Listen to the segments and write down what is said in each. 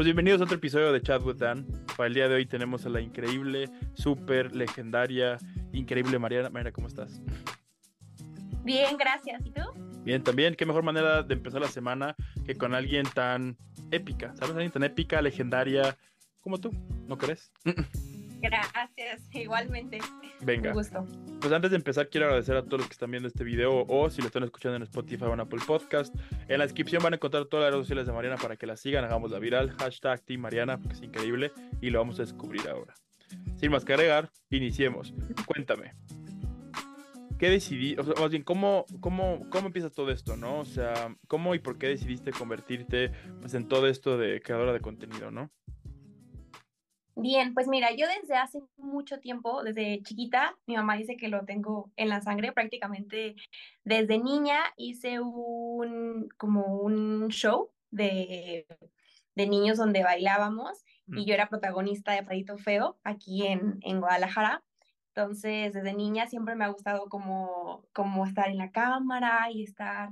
Pues bienvenidos a otro episodio de Chat with Dan. Para el día de hoy tenemos a la increíble, súper legendaria, increíble Mariana. Mariana, ¿cómo estás? Bien, gracias. ¿Y tú? Bien, también. Qué mejor manera de empezar la semana que con alguien tan épica, ¿sabes? Alguien tan épica, legendaria como tú, ¿no crees? Gracias, igualmente. Venga. Un gusto. Pues antes de empezar, quiero agradecer a todos los que están viendo este video o si lo están escuchando en Spotify o en Apple Podcast. En la descripción van a encontrar todas las redes sociales de Mariana para que la sigan, hagamos la viral, hashtag Team Mariana, porque es increíble y lo vamos a descubrir ahora. Sin más que agregar, iniciemos. Cuéntame. ¿Qué decidí? O sea, más bien, ¿cómo, cómo, ¿cómo empieza todo esto, no? O sea, ¿cómo y por qué decidiste convertirte pues, en todo esto de creadora de contenido, no? Bien, pues mira, yo desde hace mucho tiempo, desde chiquita, mi mamá dice que lo tengo en la sangre, prácticamente desde niña hice un, como un show de, de niños donde bailábamos y yo era protagonista de Fredito Feo aquí en, en Guadalajara. Entonces, desde niña siempre me ha gustado como, como estar en la cámara y estar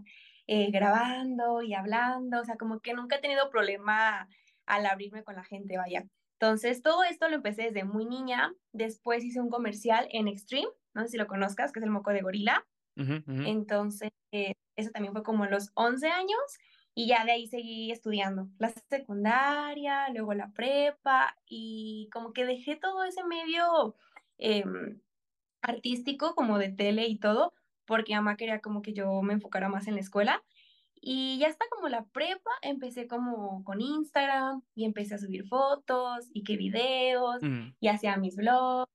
eh, grabando y hablando, o sea, como que nunca he tenido problema al abrirme con la gente, vaya. Entonces, todo esto lo empecé desde muy niña. Después hice un comercial en Extreme, no sé si lo conozcas, que es el moco de gorila. Entonces, eh, eso también fue como los 11 años y ya de ahí seguí estudiando la secundaria, luego la prepa y como que dejé todo ese medio em, artístico como de tele y todo, porque mamá quería como que yo me enfocara más en la escuela y ya está como la prepa, empecé como con Instagram y empecé a subir fotos y que videos y hacía mis vlogs.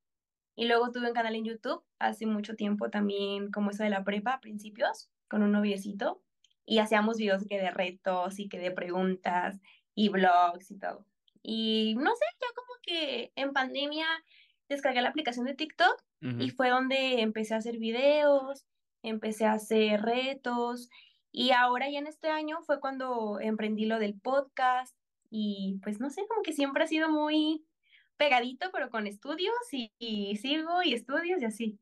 Y luego tuve un canal en YouTube hace mucho tiempo también como eso de la prepa a principios con un noviecito y hacíamos videos que de retos y que de preguntas y vlogs y todo. Y no sé, ya como que en pandemia descargué la aplicación de TikTok y fue donde empecé a hacer videos, empecé a hacer retos y ahora ya en este año fue cuando emprendí lo del podcast y pues no sé, como que siempre ha sido muy pegadito, pero con estudios y, sigo y estudios y así.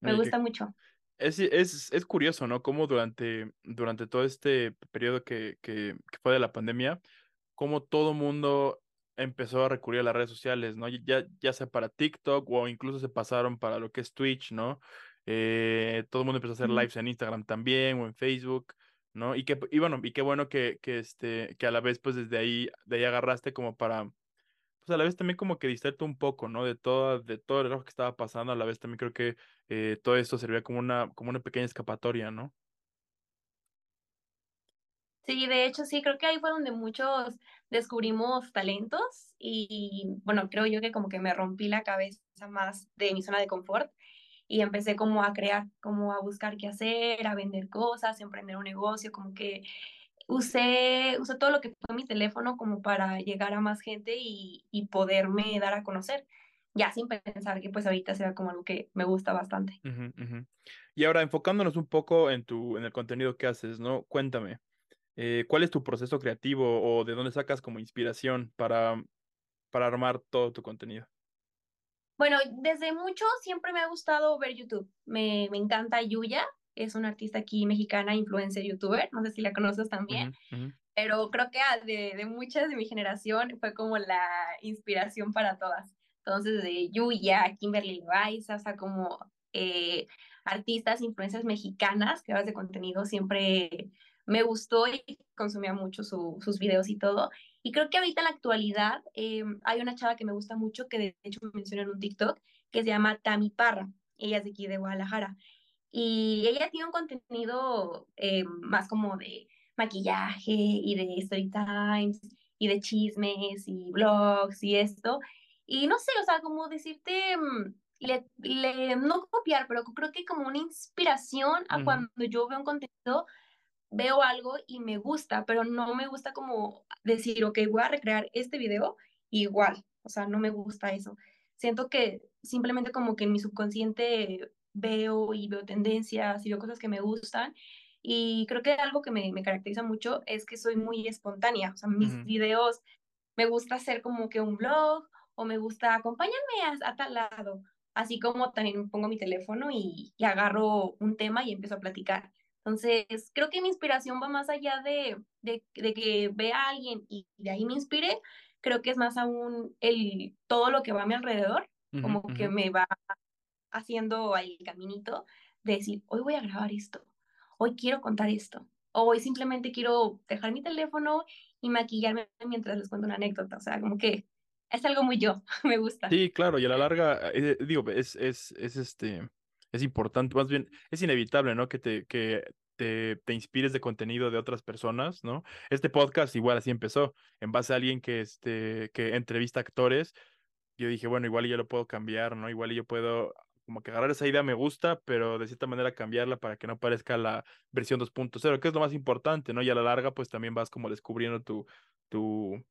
Me gusta mucho. Es, es, es, curioso, ¿no? Cómo durante, durante todo este periodo que, que, fue de la pandemia, cómo todo mundo empezó a recurrir a las redes sociales, ¿no? Ya, ya sea para TikTok o incluso se pasaron para lo que es Twitch, ¿no? Eh, todo el mundo empezó a hacer lives en Instagram también o en Facebook. Y, que, y bueno, y qué bueno que, que, este, que a la vez, pues desde ahí, de ahí agarraste como para, pues a la vez también como que distraerte un poco, ¿no? De todo, de todo trabajo que estaba pasando, a la vez también creo que eh, todo esto servía como una, como una pequeña escapatoria, ¿no? Sí, de hecho sí, creo que ahí fue donde muchos descubrimos talentos y bueno, creo yo que como que me rompí la cabeza más de mi zona de confort y empecé como a crear, como a buscar qué hacer, a vender cosas, a emprender un negocio, como que usé, usé todo lo que fue mi teléfono como para llegar a más gente y, y poderme dar a conocer, ya sin pensar que pues ahorita sea como algo que me gusta bastante. Y ahora enfocándonos un poco en, tu, en el contenido que haces, ¿no? Cuéntame, eh, ¿cuál es tu proceso creativo o de dónde sacas como inspiración para, para armar todo tu contenido? Bueno, desde mucho siempre me ha gustado ver YouTube. Me, me encanta Yuya, es una artista aquí mexicana, influencer, youtuber, no sé si la conoces también, pero creo que de, de, muchas de mi generación fue como la inspiración para todas. Entonces, de Yuya, Kimberly Loaiza, o sea, como eh, artistas, influencers mexicanas, creadoras de contenido, siempre me gustó y consumía mucho sus videos y todo. Y creo que ahorita en la actualidad eh, hay una chava que me gusta mucho, que de hecho me mencionó en un TikTok, que se llama Tami Parra. Ella es de aquí de Guadalajara. Y ella tiene un contenido eh, más como de maquillaje y de story times y de chismes y blogs y esto. Y no sé, o sea, como decirte, mm, le, le, no copiar, pero creo que como una inspiración a cuando yo veo un contenido veo algo y me gusta, pero no me gusta como decir, ok, voy a recrear este video igual, o sea, no me gusta eso. Siento que simplemente como que en mi subconsciente veo y veo tendencias y veo cosas que me gustan y creo que algo que me, me caracteriza mucho es que soy muy espontánea, o sea, mis videos me gusta hacer como que un blog o me gusta acompáñame a, a tal lado, así como también pongo mi teléfono y, y agarro un tema y empiezo a platicar. Entonces, creo que mi inspiración va más allá de, de, que vea a alguien y de ahí me inspire. creo que es más aún el todo lo que va a mi alrededor, como que me va haciendo el caminito de decir, hoy voy a grabar esto, hoy quiero contar esto, o hoy simplemente quiero dejar mi teléfono y maquillarme mientras les cuento una anécdota, o sea, como que es algo muy yo, me gusta. Sí, claro, y a la larga, eh, digo, es, es, es este, es importante, más bien, es inevitable, ¿no? Que te, que te, te, inspires de contenido de otras personas, ¿no? Este podcast igual así empezó, en base a alguien que, este, que entrevista actores. Yo dije, bueno, igual yo lo puedo cambiar, ¿no? Igual yo puedo como que agarrar esa idea me gusta, pero de cierta manera cambiarla para que no parezca la versión 2.0, que es lo más importante, ¿no? Y a la larga, pues también vas como descubriendo tu, tu,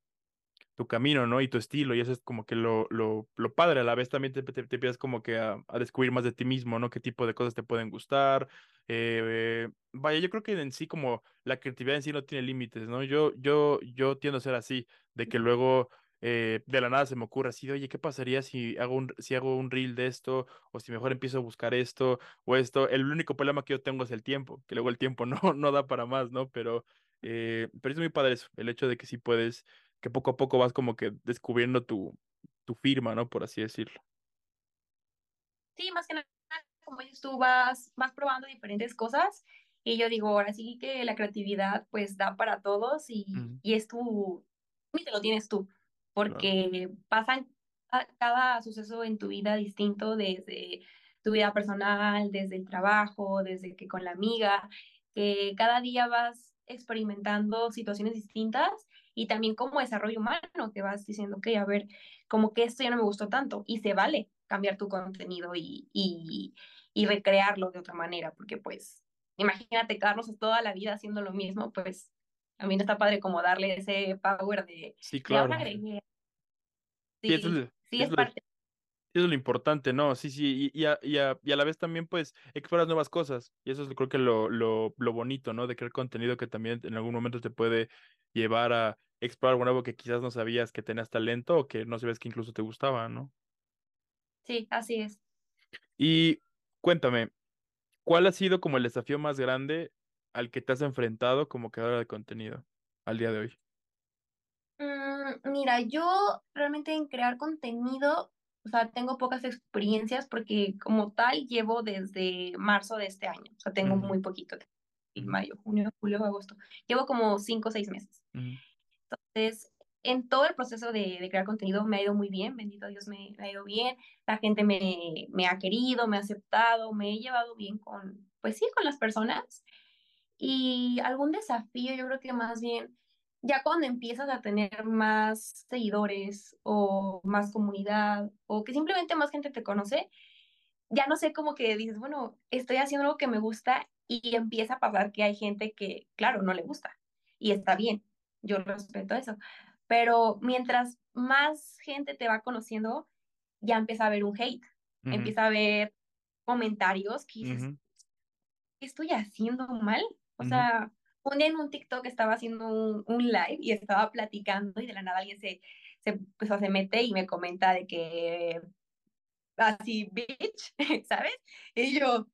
tu camino, ¿no? Y tu estilo, y eso es como que lo, lo, lo padre, a la vez también te, te, empiezas como que a, a, descubrir más de ti mismo, ¿no? Qué tipo de cosas te pueden gustar. Eh, vaya, yo creo que en sí como la creatividad en sí no tiene límites, ¿no? Yo, yo, yo tiendo a ser así, de que luego eh, de la nada se me ocurre así, oye, ¿qué pasaría si hago un, si hago un reel de esto? O si mejor empiezo a buscar esto o esto. El único problema que yo tengo es el tiempo, que luego el tiempo no, no da para más, ¿no? Pero, eh, pero es muy padre eso, el hecho de que sí puedes que poco a poco vas como que descubriendo tu, tu firma, ¿no? Por así decirlo. Sí, más que nada, como dices tú, vas, vas probando diferentes cosas y yo digo, ahora sí que la creatividad pues da para todos y, y es tu, y te lo tienes tú, porque pasan cada suceso en tu vida distinto desde tu vida personal, desde el trabajo, desde que con la amiga, que cada día vas experimentando situaciones distintas y también como desarrollo humano, que vas diciendo, ok, a ver, como que esto ya no me gustó tanto y se vale cambiar tu contenido y, y, y recrearlo de otra manera, porque pues imagínate quedarnos toda la vida haciendo lo mismo, pues a mí no está padre como darle ese power de... Sí, claro. Sí, sí, es, sí, es, parte eso es lo importante, ¿no? Sí, sí, y, y, a, y, a, y, a, la vez también, pues, exploras nuevas cosas. Y eso es, creo que, lo, lo, lo bonito, ¿no? De crear contenido que también en algún momento te puede llevar a explorar algo nuevo que quizás no sabías que tenías talento o que no sabías que incluso te gustaba, ¿no? Sí, así es. Y cuéntame, ¿cuál ha sido como el desafío más grande al que te has enfrentado como creadora de contenido al día de hoy? Mm, mira, yo realmente en crear contenido o sea, tengo pocas experiencias porque como tal llevo desde marzo de este año, o sea, tengo muy poquito, mayo, junio, julio, agosto, llevo como cinco o seis meses. Entonces, en todo el proceso de, de, crear contenido me ha ido muy bien, bendito Dios me, me, ha ido bien, la gente me, me ha querido, me ha aceptado, me he llevado bien con, pues sí, con las personas. Y algún desafío, yo creo que más bien ya cuando empiezas a tener más seguidores o más comunidad o que simplemente más gente te conoce, ya no sé cómo que dices, bueno, estoy haciendo algo que me gusta y empieza a pasar que hay gente que, claro, no le gusta y está bien, yo respeto eso, pero mientras más gente te va conociendo, ya empieza a haber un hate, empieza a haber comentarios que dices, ¿qué estoy haciendo mal? O sea, un día en un TikTok estaba haciendo un, un, live y estaba platicando y de la nada alguien se, se, pues, se mete y me comenta de que así, bitch, ¿sabes? Y yo,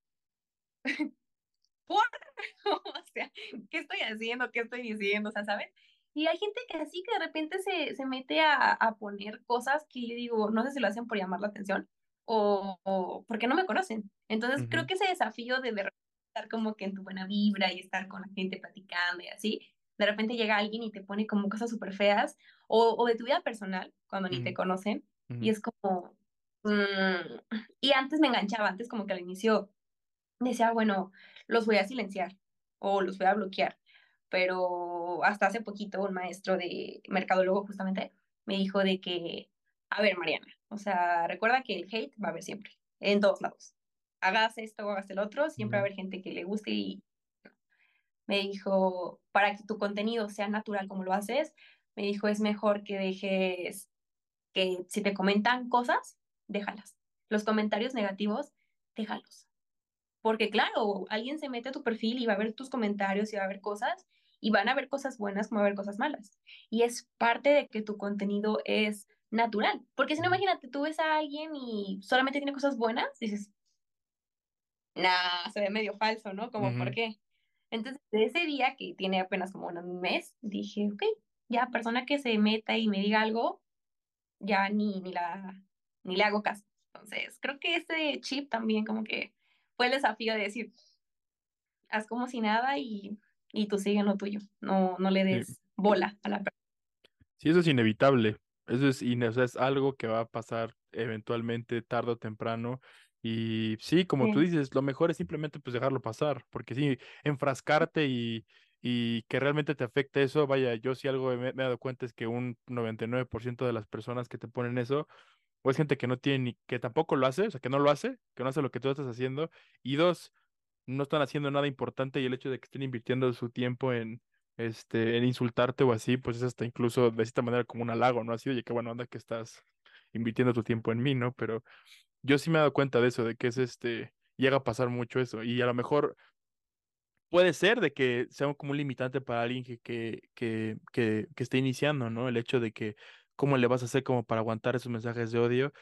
¿por? o sea, ¿qué estoy haciendo? ¿Qué estoy diciendo? O sea, ¿sabes? Y hay gente que así que de repente se, se mete a, a, poner cosas que yo digo, no sé si lo hacen por llamar la atención o, o porque no me conocen. Entonces uh -huh. creo que ese desafío de, de estar como que en tu buena vibra y estar con la gente platicando y así, de repente llega alguien y te pone como cosas súper feas o, o, de tu vida personal cuando ni uh -huh. te conocen -huh. y es como... Mmm, y antes me enganchaba, antes como que al inicio decía, bueno, los voy a silenciar o los voy a bloquear, pero hasta hace poquito un maestro de mercadólogo justamente me dijo de que, a ver, Mariana, o sea, recuerda que el hate va a haber siempre, en todos lados hagas esto o hagas el otro, siempre va a haber gente que le guste y me dijo, para que tu contenido sea natural como lo haces, me dijo, es mejor que dejes que si te comentan cosas, déjalas. Los comentarios negativos, déjalos. Porque claro, alguien se mete a tu perfil y va a ver tus comentarios y va a ver cosas y van a ver cosas buenas como va a ver cosas malas. Y es parte de que tu contenido es natural. Porque si no, imagínate, tú ves a alguien y solamente tiene cosas buenas, dices, nah, se ve medio falso, ¿no? Como, uh -huh. ¿por qué? Entonces, de ese día, que tiene apenas como un mes, dije, ok, ya persona que se meta y me diga algo, ya ni, ni, la, ni le hago caso. Entonces, creo que ese chip también como que fue el desafío de decir, haz como si nada y, y tú sigue en lo tuyo, no, no le des bola a la persona. Sí, eso es inevitable, eso es, o sea, es algo que va a pasar eventualmente, tarde o temprano. Y sí, como tú dices, lo mejor es simplemente pues dejarlo pasar, porque sí, enfrascarte y, y que realmente te afecte eso, vaya, yo sí algo me, he dado cuenta es que un 99% de las personas que te ponen eso, o es gente que no tiene ni, que tampoco lo hace, o sea, que no lo hace, que no hace lo que tú estás haciendo, y dos, no están haciendo nada importante y el hecho de que estén invirtiendo su tiempo en, este, en insultarte o así, pues es hasta incluso de esta manera como un halago, ¿no? Así, oye, qué bueno anda que estás invirtiendo tu tiempo en mí, ¿no? Pero yo sí me he dado cuenta de eso, de que es este, llega a pasar mucho eso y a lo mejor puede ser de que sea como un limitante para alguien que, que, que, que, esté iniciando, ¿no? El hecho de que cómo le vas a hacer como para aguantar esos mensajes de odio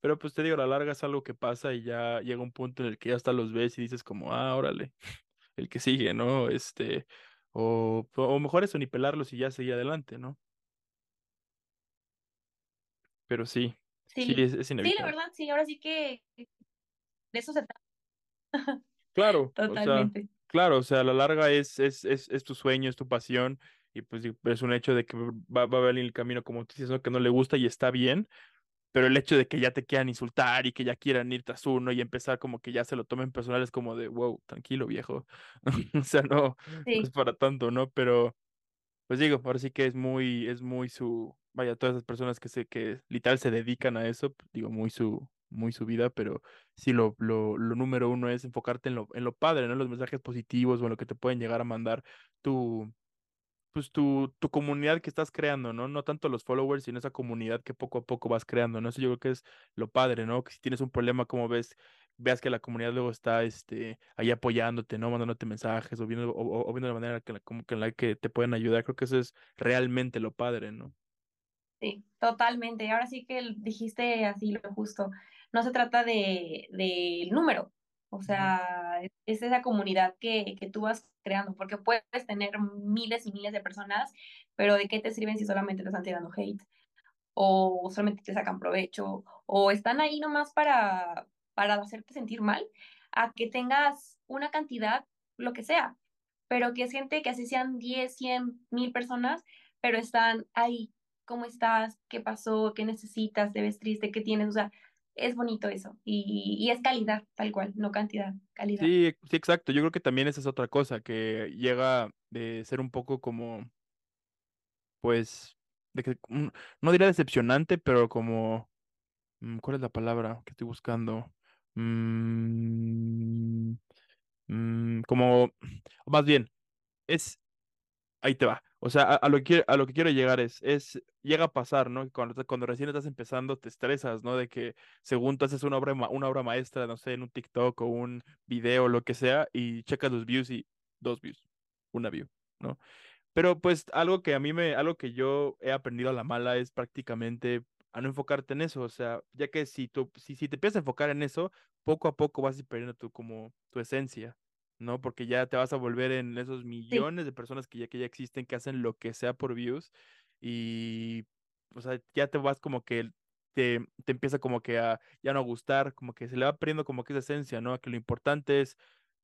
pero pues te digo, a la larga es algo que pasa y ya llega un punto en el que ya hasta los ves y dices como, ah, órale, el que sigue, ¿no? Este, o, o mejor eso, ni pelarlos y ya seguir adelante, ¿no? Pero sí, sí, es, es Sí, la verdad, sí, ahora sí que de eso se trata. Claro, Totalmente. O sea, claro, o sea, a la larga es, es, es, es tu sueño, es tu pasión, y pues es un hecho de que va, va a venir el camino como tú dices, ¿no? que no le gusta y está bien, pero el hecho de que ya te quieran insultar y que ya quieran ir tras uno y empezar como que ya se lo tomen personal es como de, wow, tranquilo viejo, o sea, no, es para tanto, ¿no? Pero, pues digo, ahora sí que es muy, es muy su, vaya, todas esas personas que se, que literal se dedican a eso, digo, muy su, muy su vida, pero sí lo, lo, lo número uno es enfocarte en lo, en lo padre, ¿no? Los mensajes positivos o en lo que te pueden llegar a mandar tu, pues tu, tu comunidad que estás creando, ¿no? No tanto los followers, sino esa comunidad que poco a poco vas creando, ¿no? Eso yo creo que es lo padre, ¿no? Que si tienes un problema, como ves, veas que la comunidad luego está este, ahí apoyándote, ¿no? Mandándote mensajes o viendo, o, viendo la manera que, como que en la que te pueden ayudar. Creo que eso es realmente lo padre, ¿no? Sí, totalmente. Ahora sí que dijiste así lo justo. No se trata de del número, o sea, es esa comunidad que, que tú vas creando, porque puedes tener miles y miles de personas, pero ¿de qué te sirven si solamente te están tirando hate? O solamente te sacan provecho, o están ahí nomás para, para hacerte sentir mal, a que tengas una cantidad, lo que sea, pero que es gente que así sean 10, 100, mil personas, pero están ahí. ¿Cómo estás? ¿Qué pasó? ¿Qué necesitas? ¿Te ves triste? ¿Qué tienes? O sea, es bonito eso. Y, es calidad, tal cual, no cantidad, calidad. Sí, sí, exacto. Yo creo que también esa es otra cosa, que llega de ser un poco como, pues, de que, no diría decepcionante, pero como, mm, ¿cuál es la palabra que estoy buscando? Mm, mm, como, más bien, es, ahí te va. O sea, a, lo que, a lo que quiero llegar es, es, llega a pasar, ¿no? Cuando, cuando recién estás empezando te estresas, ¿no? De que según tú haces una obra, una obra maestra, no sé, en un TikTok o un video, lo que sea, y checas los views y dos views, una view, ¿no? Pero pues algo que a mí me, algo que yo he aprendido a la mala es prácticamente a no enfocarte en eso, o sea, ya que si tú, si, si te empiezas a enfocar en eso, poco a poco vas a perdiendo tu, como, tu esencia. ¿No? Porque ya te vas a volver en esos millones de personas que ya, que ya existen, que hacen lo que sea por views y, o sea, ya te vas como que te, te empieza como que a ya no gustar, como que se le va perdiendo como que esa esencia, ¿no? Que lo importante es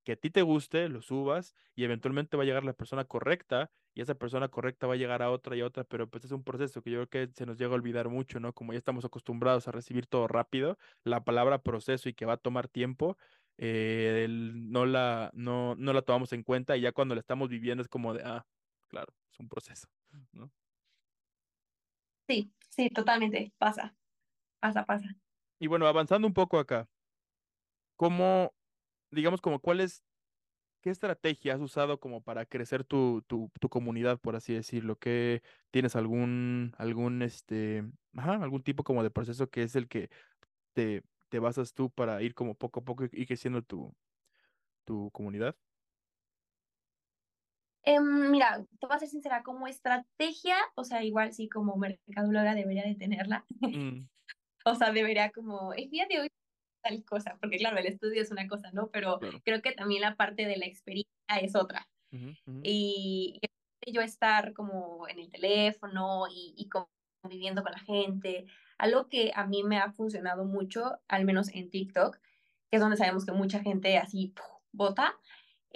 que a ti te guste, lo subas y eventualmente va a llegar la persona correcta y esa persona correcta va a llegar a otra y a otra, pero pues es un proceso que yo creo que se nos llega a olvidar mucho, ¿no? Como ya estamos acostumbrados a recibir todo rápido, la palabra proceso y que va a tomar tiempo, eh, no, la, no, no la tomamos en cuenta y ya cuando la estamos viviendo es como de, ah, claro, es un proceso, ¿no? Sí, sí, totalmente, pasa, pasa, pasa. Y bueno, avanzando un poco acá, ¿cómo, digamos, como cuál es, qué estrategia has usado como para crecer tu, tu, tu comunidad, por así decirlo? ¿Qué, tienes algún, algún, este, ajá, algún tipo como de proceso que es el que te, te basas tú para ir como poco a poco y creciendo tu, tu comunidad? Em, mira, te voy a ser sincera, como estrategia, o sea, igual sí como mercadóloga debería de tenerla. Mm. o sea, debería como, el día de hoy tal cosa, porque claro, el estudio es una cosa, ¿no? Pero creo que también la parte de la experiencia es otra. Y yo estar como en el teléfono y, y conviviendo con la gente. Algo que a mí me ha funcionado mucho, al menos en TikTok, que es donde sabemos que mucha gente así vota,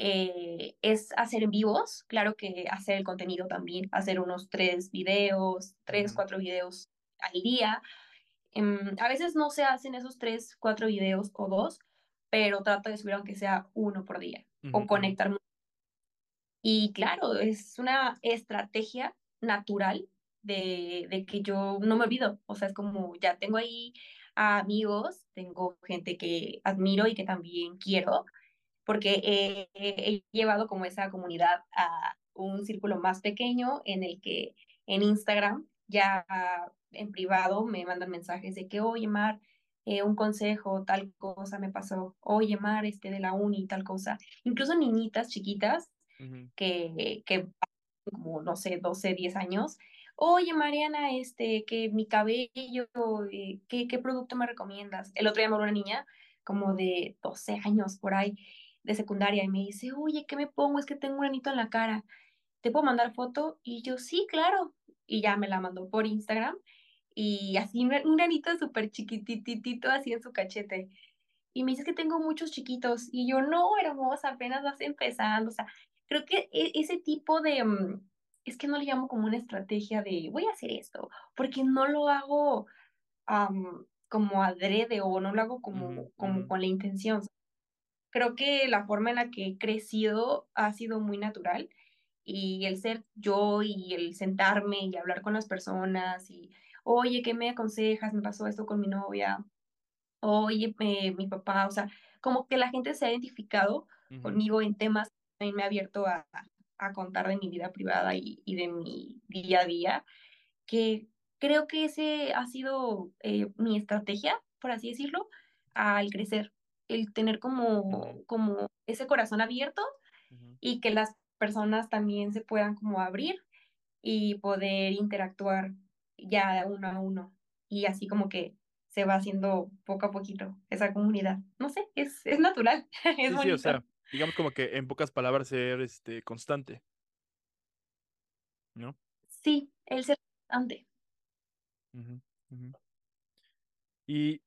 eh, es hacer vivos, claro que hacer el contenido también, hacer unos tres videos, tres, cuatro videos al día. Em, a veces no se hacen esos tres, cuatro videos o dos, pero trato de subir aunque sea uno por día o conectarme. Y claro, es una estrategia natural de, de, que yo no me olvido. O sea, es como ya tengo ahí amigos, tengo gente que admiro y que también quiero, porque he, llevado como esa comunidad a un círculo más pequeño en el que en Instagram ya en privado me mandan mensajes de que, oye, Mar, eh, un consejo, tal cosa me pasó, oye, Mar, este de la uni, tal cosa. Incluso niñitas chiquitas que, que como, no sé, 12, 10 años, oye Mariana, este, que mi cabello, eh, ¿qué, ¿qué, producto me recomiendas? El otro día me habló una niña como de 12 años por ahí, de secundaria, y me dice, oye, ¿qué me pongo? Es que tengo un anito en la cara. ¿Te puedo mandar foto? Y yo, sí, claro. Y ya me la mandó por Instagram. Y así un granito súper chiquititito así en su cachete. Y me dice que tengo muchos chiquitos. Y yo, no, hermosa, apenas vas empezando. O sea, creo que e, ese tipo de, mm, es que no le llamo como una estrategia de voy a hacer esto, porque no lo hago como adrede o no lo hago como, como con la intención. Creo que la forma en la que he crecido ha sido muy natural y el ser yo y el sentarme y hablar con las personas y, oye, ¿qué me aconsejas? Me pasó esto con mi novia. Oye, eh, mi papá, o sea, como que la gente se ha identificado conmigo en temas, también me ha abierto a, a contar de mi vida privada y, y, de mi día a día, que creo que ese ha sido eh, mi estrategia, por así decirlo, al crecer, el tener como, como ese corazón abierto y que las personas también se puedan como abrir y poder interactuar ya uno a uno y así como que se va haciendo poco a poquito esa comunidad. No sé, es, es natural, es sí, Sí, o sea, digamos como que en pocas palabras ser este constante. ¿No? Sí, el ser constante. ¿Y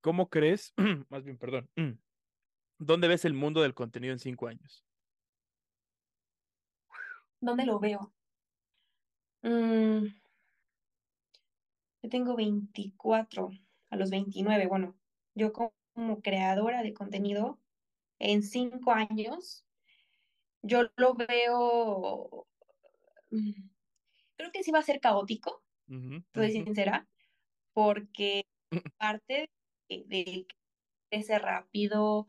cómo crees, más bien, perdón, dónde ves el mundo del contenido en cinco años? ¿Dónde lo veo? Mm, yo tengo 24 a los 29. Bueno, yo como creadora de contenido en cinco años, yo lo veo, mm, creo que sí va a ser caótico, estoy sincera, porque parte de, de crecer rápido,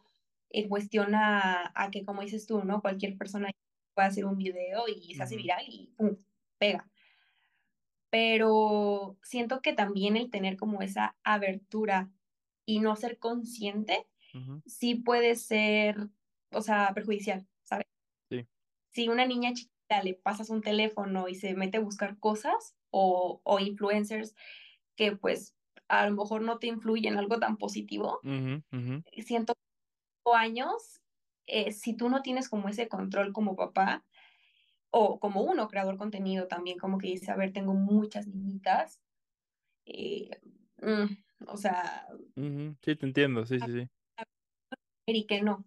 eh, cuestiona a, que, como dices tú, ¿no? Cualquier persona puede hacer un video y se hace viral y ¡pum! pega. Pero siento que también el tener como esa abertura y no ser consciente sí puede ser, o sea, perjudicial, ¿sabes? Sí. Si una niña chiquita le pasas un teléfono y se mete a buscar cosas o, o influencers que pues a lo mejor no te influyen algo tan positivo, siento que años, eh, si tú no tienes como ese control como papá, o como uno, creador contenido también, como que dice, a ver, tengo muchas niñitas, eh, mm, o sea... Sí, te entiendo, sí, sí, sí y que no,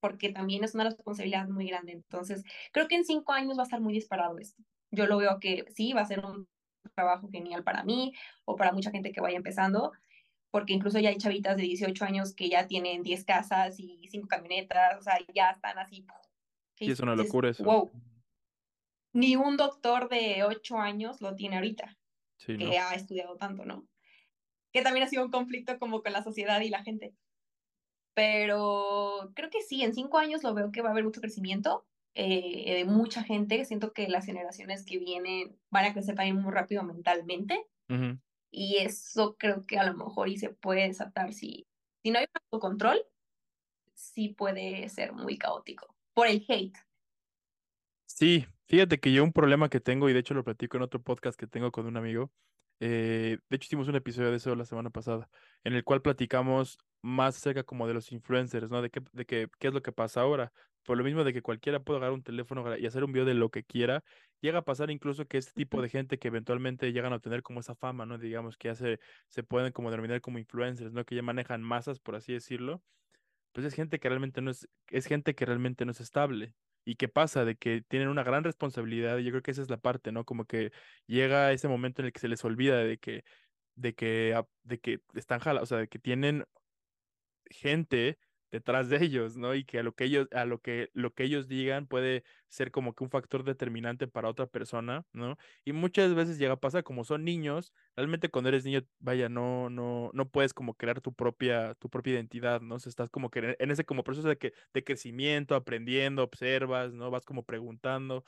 porque también es una responsabilidad muy grande. Entonces, creo que en cinco años va a estar muy disparado esto. Yo lo veo que sí, va a ser un trabajo genial para mí o para mucha gente que vaya empezando, porque incluso ya hay chavitas de 18 años que ya tienen 10 casas y 5 camionetas, o sea, ya están así. Sí, es una locura eso. Wow. Ni un doctor de 8 años lo tiene ahorita, que ha estudiado tanto, ¿no? Que también ha sido un conflicto como con la sociedad y la gente. Pero creo que sí, en cinco años lo veo que va a haber mucho crecimiento eh, de mucha gente. Siento que las generaciones que vienen van a crecer también muy rápido mentalmente. Y eso creo que a lo mejor y se puede desatar si, si no hay control, sí puede ser muy caótico por el hate. Sí, fíjate que yo un problema que tengo, y de hecho lo platico en otro podcast que tengo con un amigo, eh, de hecho hicimos un episodio de eso la semana pasada, en el cual platicamos más acerca como de los influencers, ¿no? De qué, de qué, qué es lo que pasa ahora. por lo mismo de que cualquiera puede agarrar un teléfono y hacer un video de lo que quiera, llega a pasar incluso que este tipo de gente que eventualmente llegan a obtener como esa fama, ¿no? Digamos que ya se, se pueden como denominar como influencers, ¿no? Que ya manejan masas, por así decirlo, pues es gente que realmente no es, es gente que realmente no es estable. ¿Y qué pasa? De que tienen una gran responsabilidad, y yo creo que esa es la parte, ¿no? Como que llega ese momento en el que se les olvida de que, de que, de que están jalados, o sea, de que tienen gente detrás de ellos, ¿no? Y que a lo que ellos, a lo que, lo que ellos digan puede ser como que un factor determinante para otra persona, ¿no? Y muchas veces llega a pasar, como son niños, realmente cuando eres niño, vaya, no, no, no puedes como crear tu propia, tu propia identidad, ¿no? O sea, estás como que en ese como proceso de que, de crecimiento, aprendiendo, observas, ¿no? Vas como preguntando.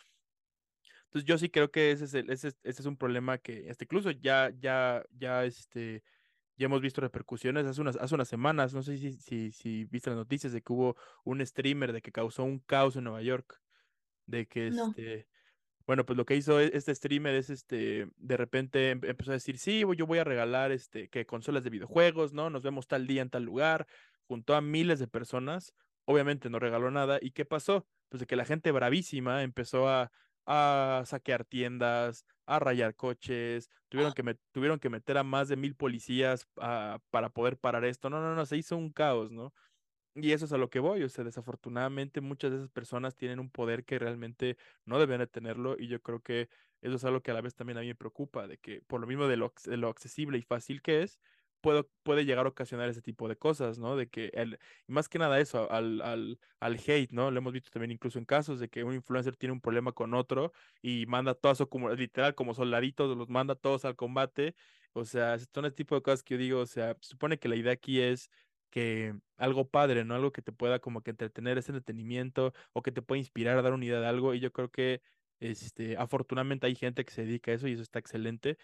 Entonces yo sí creo que ese es, ese, ese es un problema que, este, incluso ya, ya, ya, este, ya hemos visto repercusiones hace unas, hace unas semanas, no sé si, si, si viste las noticias de que hubo un streamer de que causó un caos en Nueva York, de que este, bueno, pues lo que hizo e, este streamer es este, de repente em, empezó a decir, sí, yo voy a regalar este, que consolas de videojuegos, ¿no? Nos vemos tal día en tal lugar, juntó a miles de personas, obviamente no regaló nada, ¿y qué pasó? Pues de que la gente bravísima empezó a, a saquear tiendas, a rayar coches, tuvieron que, tuvieron que meter a más de mil policías ah, para poder parar esto. No, no, no, se hizo un caos, ¿no? Y eso es a lo que voy, o sea, desafortunadamente muchas de esas personas tienen un poder que realmente no deben de tenerlo y yo creo que eso es algo que a la vez también a mí me preocupa, de que por lo mismo de lo, de lo accesible y fácil que es, puede llegar a ocasionar ese tipo de cosas, ¿no? De que, el, más que nada eso, al, al, al hate, ¿no? Lo hemos visto también incluso en casos de que un influencer tiene un problema con otro y manda como, literal, como soldaditos, los manda todos al combate. O sea, son ese tipo de cosas que yo digo, o sea, supone que la idea aquí es que algo padre, ¿no? Algo que te pueda como que entretener, ese entretenimiento o que te pueda inspirar a dar una idea de algo. Y yo creo que, este, afortunadamente hay gente que se dedica a eso y eso está excelente,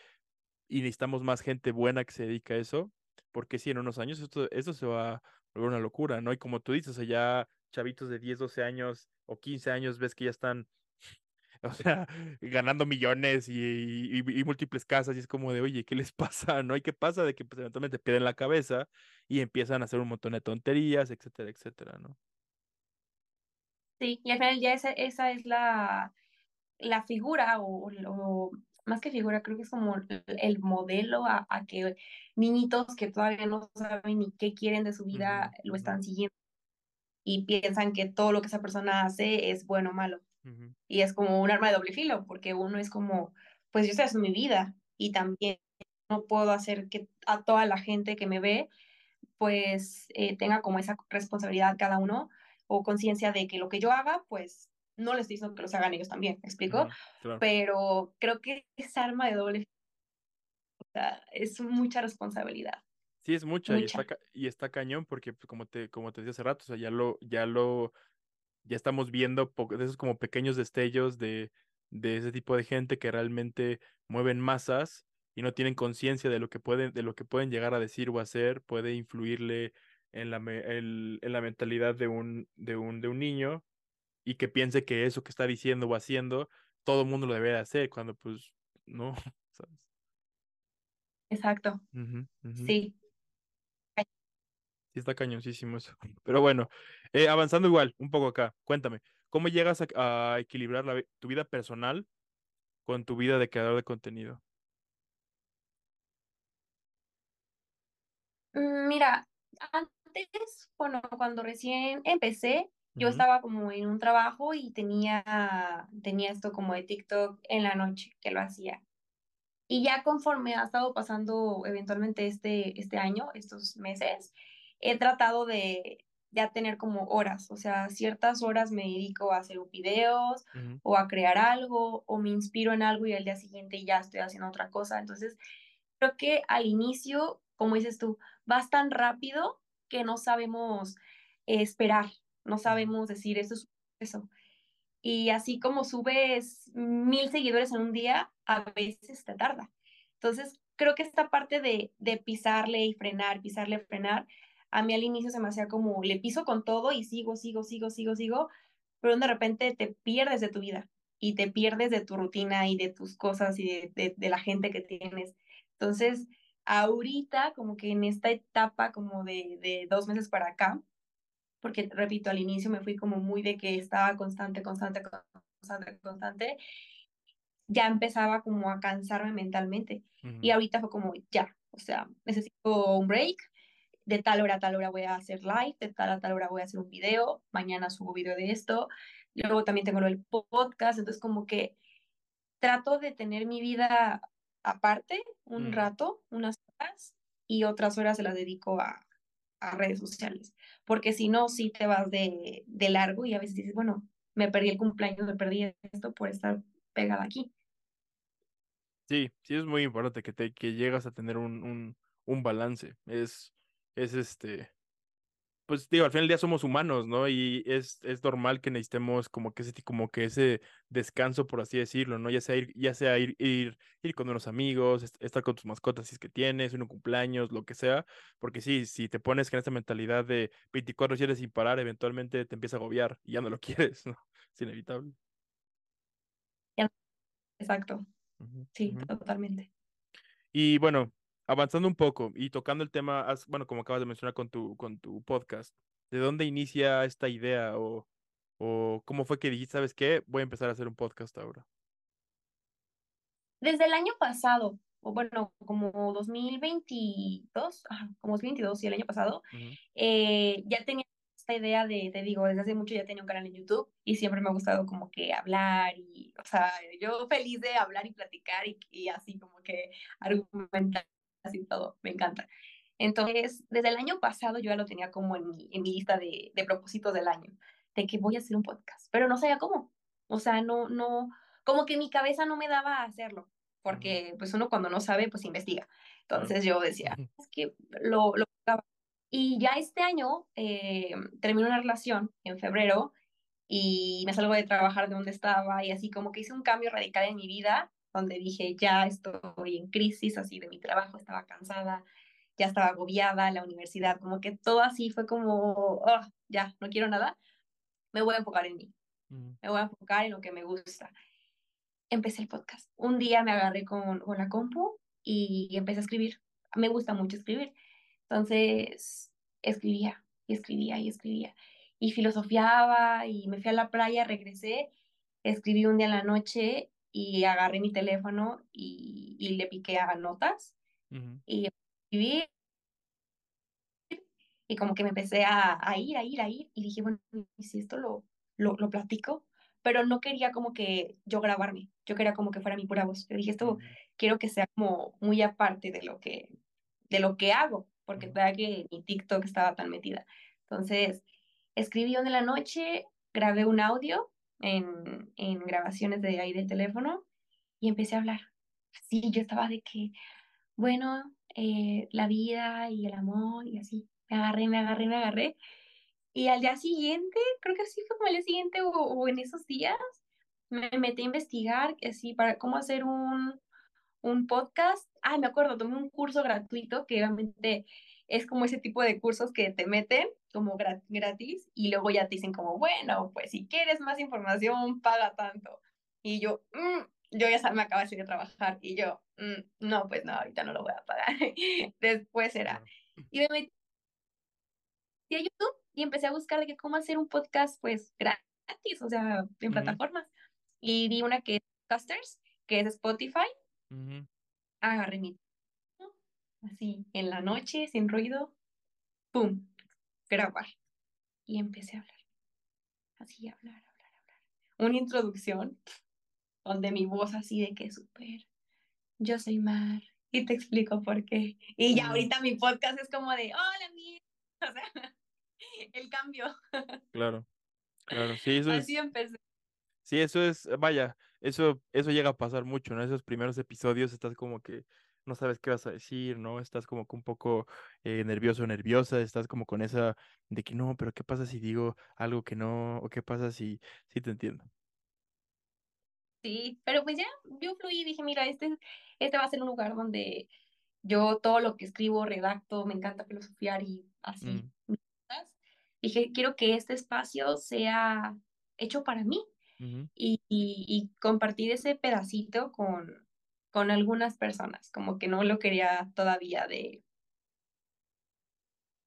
y necesitamos más gente buena que se dedica a eso, porque si en unos años esto, esto se va a volver una locura, ¿no? Y como tú dices, o sea, ya chavitos de 10, 12 años o 15 años ves que ya están, o sea, ganando millones y, y, múltiples casas y es como de, oye, ¿qué les pasa? ¿No? ¿Y qué pasa? De que pues, eventualmente pierden la cabeza y empiezan a hacer un montón de tonterías, etcétera, etcétera, ¿no? Sí, y al final ya esa, esa es la, la figura o, o, más que figura, creo que es como el modelo a, que niñitos que todavía no saben ni qué quieren de su vida lo están siguiendo y piensan que todo lo que esa persona hace es bueno o malo. Y es como un arma de doble filo, porque uno es como, pues yo estoy haciendo mi vida y también no puedo hacer que a toda la gente que me ve, pues eh, tenga como esa responsabilidad cada uno o conciencia de que lo que yo haga, pues no les diciendo que los hagan ellos también, ¿me explico? Pero creo que es arma de doble. O sea, es mucha responsabilidad. Sí, es mucha, Y, está, y está cañón porque pues, como te, como te decía hace rato, o sea, ya lo, ya lo, ya estamos viendo de esos como pequeños destellos de, de ese tipo de gente que realmente mueven masas y no tienen conciencia de lo que pueden, de lo que pueden llegar a decir o hacer, puede influirle en la, en la mentalidad de un, de un, de un niño y que piense que eso que está diciendo o haciendo, todo el mundo lo debe hacer, cuando pues no, ¿sabes? Exacto. Sí. Sí, está cañoncísimo eso. Pero bueno, eh, avanzando igual, un poco acá, cuéntame, ¿cómo llegas a, equilibrar la, tu vida personal con tu vida de creador de contenido? Mm, mira, antes, bueno, cuando recién empecé, yo estaba como en un trabajo y tenía, tenía esto como de TikTok en la noche que lo hacía. Y ya conforme ha estado pasando eventualmente este, este año, estos meses, he tratado de ya tener como horas, o sea, ciertas horas me dedico a hacer videos o a crear algo o me inspiro en algo y al día siguiente ya estoy haciendo otra cosa. Entonces, creo que al inicio, como dices tú, vas tan rápido que no sabemos esperar no sabemos decir eso es eso. Y así como subes mil seguidores en un día, a veces te tarda. Entonces, creo que esta parte de, de pisarle y frenar, pisarle, frenar, a mí al inicio se me hacía como, le piso con todo y sigo, sigo, sigo, sigo, sigo, pero de repente te pierdes de tu vida y te pierdes de tu rutina y de tus cosas y de, de la gente que tienes. Entonces, ahorita, como que en esta etapa como de, de dos meses para acá, porque repito, al inicio me fui como muy de que estaba constante, constante, constante, constante, ya empezaba como a cansarme mentalmente. Y ahorita fue como, ya, o sea, necesito un break, de tal hora a tal hora voy a hacer live, de tal a tal hora voy a hacer un video, mañana subo video de esto, luego también tengo el podcast, entonces como que trato de tener mi vida aparte un rato, unas horas, y otras horas se las dedico a, redes sociales, porque si no, sí te vas de, de largo y a veces dices, bueno, me perdí el cumpleaños, me perdí esto por estar pegada aquí. Sí, sí es muy importante que te que llegas a tener un, un, un balance. Es, es este, pues digo, al final del día somos humanos, ¿no? Y es, es normal que necesitemos como que ese, como que ese descanso, por así decirlo, ¿no? Ya sea ir, ya sea ir, ir, ir con unos amigos, estar con tus mascotas si es que tienes, un cumpleaños, lo que sea, porque sí, si te pones con esta mentalidad de 24/7 sin parar, eventualmente te empieza a agobiar y ya no lo quieres, ¿no? Es inevitable. Exacto. Sí, totalmente. Y bueno, avanzando un poco y tocando el tema, bueno, como acabas de mencionar con tu, con tu podcast, ¿de dónde inicia esta idea o, o cómo fue que dijiste, sabes qué, voy a empezar a hacer un podcast ahora? Desde el año pasado, o bueno, como 2022, como 2022 y el año pasado, eh, ya tenía esta idea de, te digo, desde hace mucho ya tenía un canal en YouTube y siempre me ha gustado como que hablar y, o sea, yo feliz de hablar y platicar y, y así como que argumentar así todo, me encanta. Entonces, desde el año pasado yo ya lo tenía como en mi, en mi lista de, de propósitos del año, de que voy a hacer un podcast, pero no sabía cómo. O sea, no, no, como que mi cabeza no me daba a hacerlo, porque pues uno cuando no sabe, pues investiga. Entonces yo decía, es que lo, lo y ya este año eh, terminé una relación en febrero y me salgo de trabajar de donde estaba y así como que hice un cambio radical en mi vida, donde dije, ya estoy en crisis así de mi trabajo, estaba cansada, ya estaba agobiada, la universidad, como que todo así fue como, oh, ya, no quiero nada, me voy a enfocar en mí, me voy a enfocar en lo que me gusta. Empecé el podcast. Un día me agarré con, con la compu y empecé a escribir. Me gusta mucho escribir. Entonces, escribía y escribía y escribía. Y filosofiaba y me fui a la playa, regresé, escribí un día en la noche y agarré mi teléfono y, y le piqué a notas y escribí y como que me empecé a, a, ir, a ir, a ir y dije, bueno, si esto lo, lo, lo, platico? Pero no quería como que yo grabarme, yo quería como que fuera mi pura voz. Pero dije, esto quiero que sea como muy aparte de lo que, de lo que hago, porque vea que mi TikTok estaba tan metida. Entonces, escribí una de la noche, grabé un audio en, en grabaciones de ahí del teléfono y empecé a hablar. Sí, yo estaba de que, bueno, eh, la vida y el amor y así. Me agarré, me agarré, me agarré. Y al día siguiente, creo que sí fue como el día siguiente o, o en esos días, me metí a investigar así para cómo hacer un, un podcast. Ay, me acuerdo, tomé un curso gratuito que obviamente es como ese tipo de cursos que te meten como gratis y luego ya te dicen como, bueno, pues si quieres más información, paga tanto. Y yo, mm", yo ya me acabo de trabajar y yo, mm, no, pues no, ahorita no lo voy a pagar. Después era. Y me metí a YouTube y empecé a buscar de que cómo hacer un podcast pues gratis, o sea, en plataformas. Y vi una que es Casters, que es Spotify, Agarré mi así en la noche, sin ruido, ¡pum! Grabar. Y empecé a hablar. Así, hablar, hablar, hablar. Una introducción donde mi voz así de que súper, yo soy Mar y te explico por qué. Y ya ahorita mi podcast es como de, hola, mi. O sea, el cambio. Claro, claro, sí, eso Así empecé. Sí, eso es, vaya, eso, eso llega a pasar mucho, ¿no? Esos primeros episodios estás como que no sabes qué vas a decir, ¿no? Estás como que un poco eh, nervioso o nerviosa, estás como con esa de que no, pero ¿qué pasa si digo algo que no? ¿O qué pasa si, si te entiendo? Sí, pero pues ya yo fluí y dije, mira, este, este va a ser un lugar donde yo todo lo que escribo, redacto, me encanta filosofiar y así. Mm. Dije, quiero que este espacio sea hecho para mí, y, compartir ese pedacito con, con algunas personas, como que no lo quería todavía de,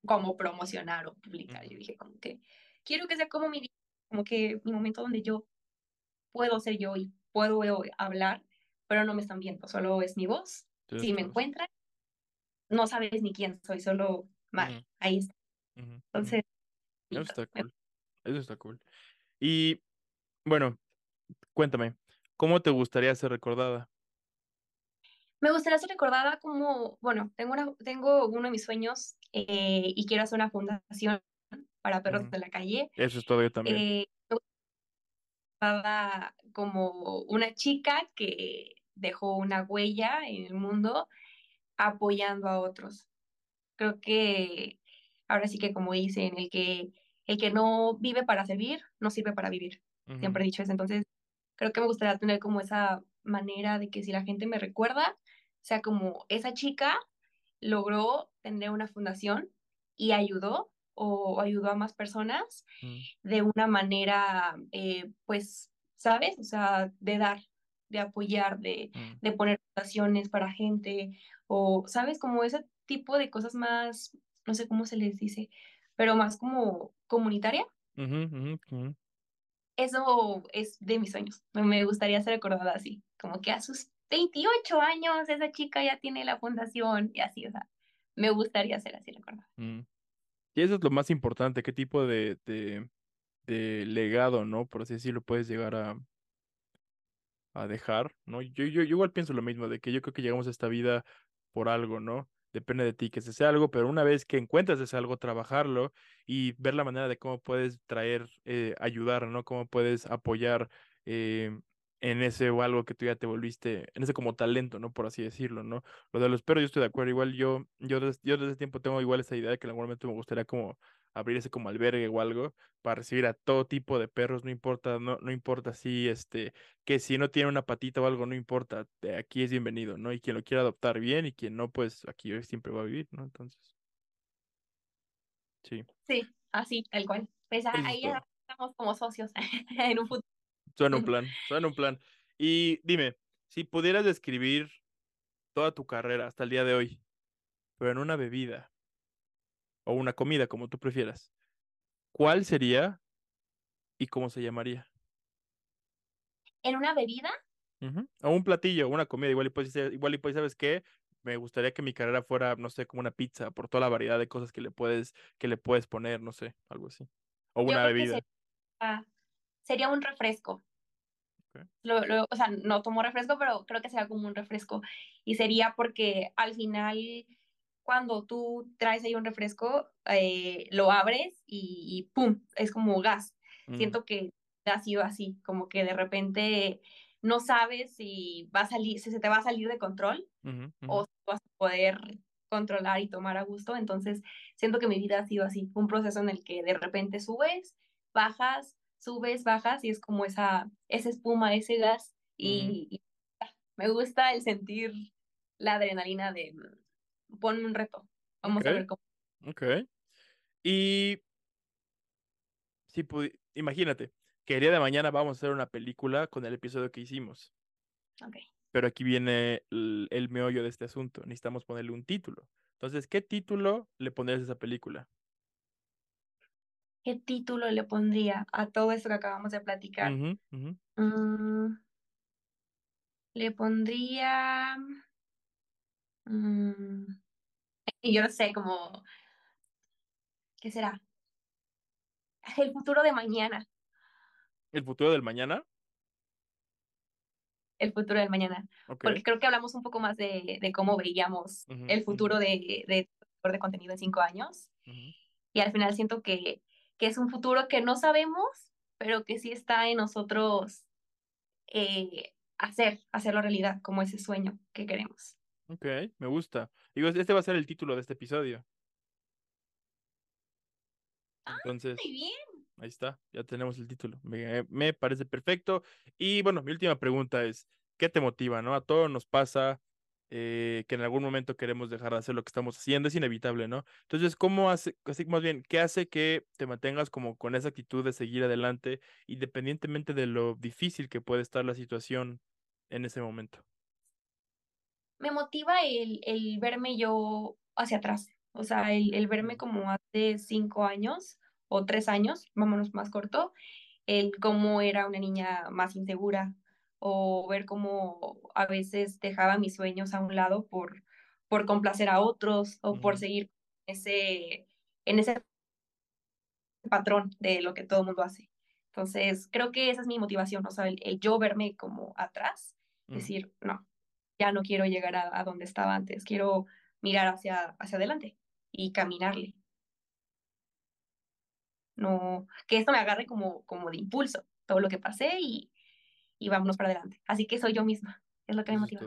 como promocionar o publicar. Yo dije como que quiero que sea como mi como que mi momento donde yo puedo ser yo y puedo hablar, pero no me están viendo, solo es mi voz. si me encuentran, no sabes ni quién soy, solo mal, ahí está. Entonces, eso está cool. Eso está cool. Y bueno, cuéntame, ¿cómo te gustaría ser recordada? Me gustaría ser recordada como, bueno, tengo, una, tengo uno de mis sueños eh, y quiero hacer una fundación para perros de la calle. Eso es todo yo también. Eh, como una chica que dejó una huella en el mundo apoyando a otros. Creo que ahora sí que como dicen, el que, el que no vive para servir, no sirve para vivir. Siempre he dicho eso. Entonces, creo que me gustaría tener como esa manera de que si la gente me recuerda, sea como esa chica logró tener una fundación y ayudó o ayudó a más personas mm. de una manera, eh, pues, ¿sabes? O sea, de dar, de apoyar, de, mm. de poner fundaciones para gente, o, ¿sabes? Como ese tipo de cosas más, no sé cómo se les dice, pero más como comunitaria. Eso es de mis sueños. Me gustaría ser recordada así, como que a sus 28 años esa chica ya tiene la fundación y así, o sea, me gustaría ser así recordada. Mm. Y eso es lo más importante, qué tipo de, de, legado, ¿no? Por así decirlo, puedes llegar a, a dejar, ¿no? Yo, yo, yo igual pienso lo mismo, de que yo creo que llegamos a esta vida por algo, ¿no? depende de ti que se sea algo, pero una vez que encuentras ese algo, trabajarlo y ver la manera de cómo puedes traer, eh, ayudar, ¿no? Cómo puedes apoyar eh, en ese o algo que tú ya te volviste, en ese como talento, ¿no? Por así decirlo, ¿no? Lo de los perros, yo estoy de acuerdo, igual yo, yo, desde, yo desde tiempo tengo igual esa idea de que en algún momento me gustaría como abrir ese como albergue o algo para recibir a todo tipo de perros, no importa, no, no importa si este, que si no tiene una patita o algo, no importa, aquí es bienvenido, ¿no? Y quien lo quiera adoptar bien y quien no, pues aquí siempre va a vivir, ¿no? Entonces. Sí. Sí, así, tal cual. Pues ahí ya estamos como socios en un futuro. Suena un plan, suena un plan. Y dime, si pudieras describir toda tu carrera hasta el día de hoy, pero en una bebida, o una comida, como tú prefieras, ¿cuál sería y cómo se llamaría? ¿En una bebida? O un platillo, una comida, igual y pues, igual y pues, ¿sabes qué? Me gustaría que mi carrera fuera, no sé, como una pizza, por toda la variedad de cosas que le puedes, que le puedes poner, no sé, algo así. O una bebida. Sería, un refresco. Lo, o sea, no tomo refresco, pero creo que sería como un refresco. Y sería porque al final cuando tú traes ahí un refresco, eh, lo abres y, ¡pum! Es como gas. Mm. Siento que ha sido así, como que de repente no sabes si va a salir, si se te va a salir de control o si vas a poder controlar y tomar a gusto. Entonces, siento que mi vida ha sido así, un proceso en el que de repente subes, bajas, subes, bajas y es como esa, esa espuma, ese gas y me gusta el sentir la adrenalina de ponme un reto. Vamos a ver cómo. Ok. Y si imagínate que el día de mañana vamos a hacer una película con el episodio que hicimos. Ok. Pero aquí viene el, meollo de este asunto. Necesitamos ponerle un título. Entonces, ¿qué título le pondrías a esa película? ¿Qué título le pondría a todo esto que acabamos de platicar? Mm, le pondría. Mm, y yo no sé, como, ¿qué será? El futuro de mañana. ¿El futuro del mañana? El futuro del mañana. Porque creo que hablamos un poco más de, de cómo veíamos el futuro de, de, de contenido en cinco años. Y al final siento que, que es un futuro que no sabemos, pero que sí está en nosotros eh, hacer, hacerlo realidad, como ese sueño que queremos. Ok, me gusta. Digo, este va a ser el título de este episodio. Ah, Entonces, muy bien. ahí está, ya tenemos el título. Me, me parece perfecto. Y bueno, mi última pregunta es, ¿qué te motiva, no? A todos nos pasa eh, que en algún momento queremos dejar de hacer lo que estamos haciendo, es inevitable, ¿no? Entonces, ¿cómo hace, así más bien, qué hace que te mantengas como con esa actitud de seguir adelante, independientemente de lo difícil que puede estar la situación en ese momento? me motiva el, el verme yo hacia atrás. O sea, el, el verme como hace cinco años o tres años, vámonos más corto, el cómo era una niña más insegura o ver cómo a veces dejaba mis sueños a un lado por, por complacer a otros o por seguir ese, en ese patrón de lo que todo el mundo hace. Entonces, creo que esa es mi motivación, o sea, el, yo verme como atrás, decir, no, ya no quiero llegar a, a, donde estaba antes, quiero mirar hacia, hacia adelante y caminarle. No, que esto me agarre como, como de impulso, todo lo que pasé y, y vámonos para adelante. Así que soy yo misma, es lo que me motiva.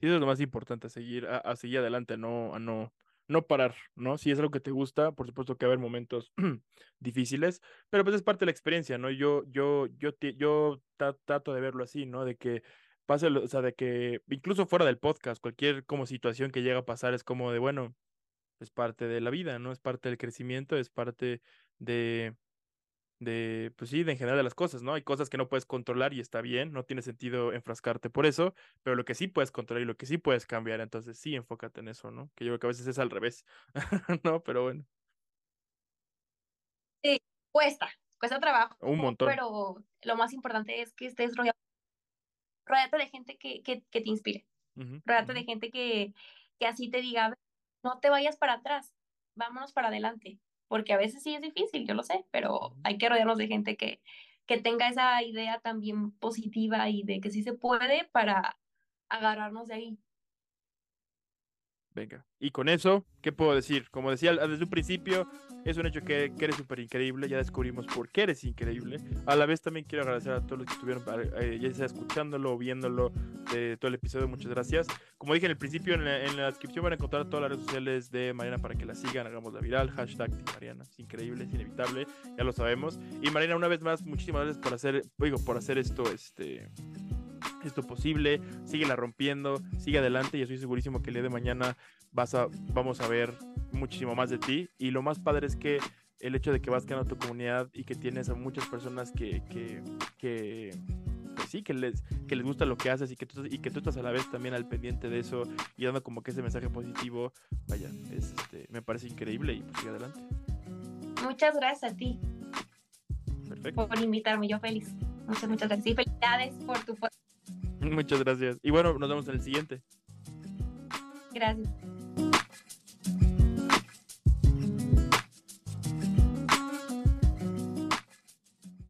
Sí, eso es lo más importante, seguir, a, a seguir adelante, no, a no, no parar, ¿no? Si es algo que te gusta, por supuesto que va a haber momentos difíciles, pero pues es parte de la experiencia, ¿no? Yo, yo, yo, yo trato de verlo así, ¿no? De que pase, o sea, de que incluso fuera del podcast, cualquier como situación que llega a pasar es como de, bueno, es parte de la vida, ¿no? Es parte del crecimiento, es parte de, de, pues sí, de en general de las cosas, ¿no? Hay cosas que no puedes controlar y está bien, no tiene sentido enfrascarte por eso, pero lo que sí puedes controlar y lo que sí puedes cambiar, entonces sí, enfócate en eso, ¿no? Que yo creo que a veces es al revés, ¿no? Pero bueno. Sí, cuesta, cuesta trabajo. Un montón. Pero lo más importante es que estés rodeado, rodeate de gente que, que, que te inspire, uh rodeate de gente que, que así te diga, no te vayas para atrás, vámonos para adelante porque a veces sí es difícil, yo lo sé, pero hay que rodearnos de gente que, que tenga esa idea también positiva y de que sí se puede para agarrarnos de ahí. Venga, y con eso, ¿qué puedo decir? Como decía desde un principio, es un hecho que, eres súper increíble, ya descubrimos por qué eres increíble. A la vez también quiero agradecer a todos los que estuvieron, eh, ya sea escuchándolo o viéndolo de todo el episodio, muchas gracias. Como dije en el principio, en la, en la, descripción van a encontrar todas las redes sociales de Mariana para que la sigan, hagamos la viral, hashtag Mariana, es increíble, es inevitable, ya lo sabemos. Y Mariana, una vez más, muchísimas gracias por hacer, digo, por hacer esto, este esto posible, sigue la rompiendo, sigue adelante y estoy segurísimo que el día de mañana vas a, vamos a ver muchísimo más de ti. Y lo más padre es que el hecho de que vas creando tu comunidad y que tienes a muchas personas que, que, que pues sí, que les, que les gusta lo que haces y que, tú, y que tú estás a la vez también al pendiente de eso y dando como que ese mensaje positivo, vaya, es, este, me parece increíble y pues sigue adelante. Muchas gracias a ti. Perfecto. Por invitarme, yo feliz. Muchas, muchas gracias. Y felicidades por tu Muchas gracias. Y bueno, nos vemos en el siguiente. Gracias.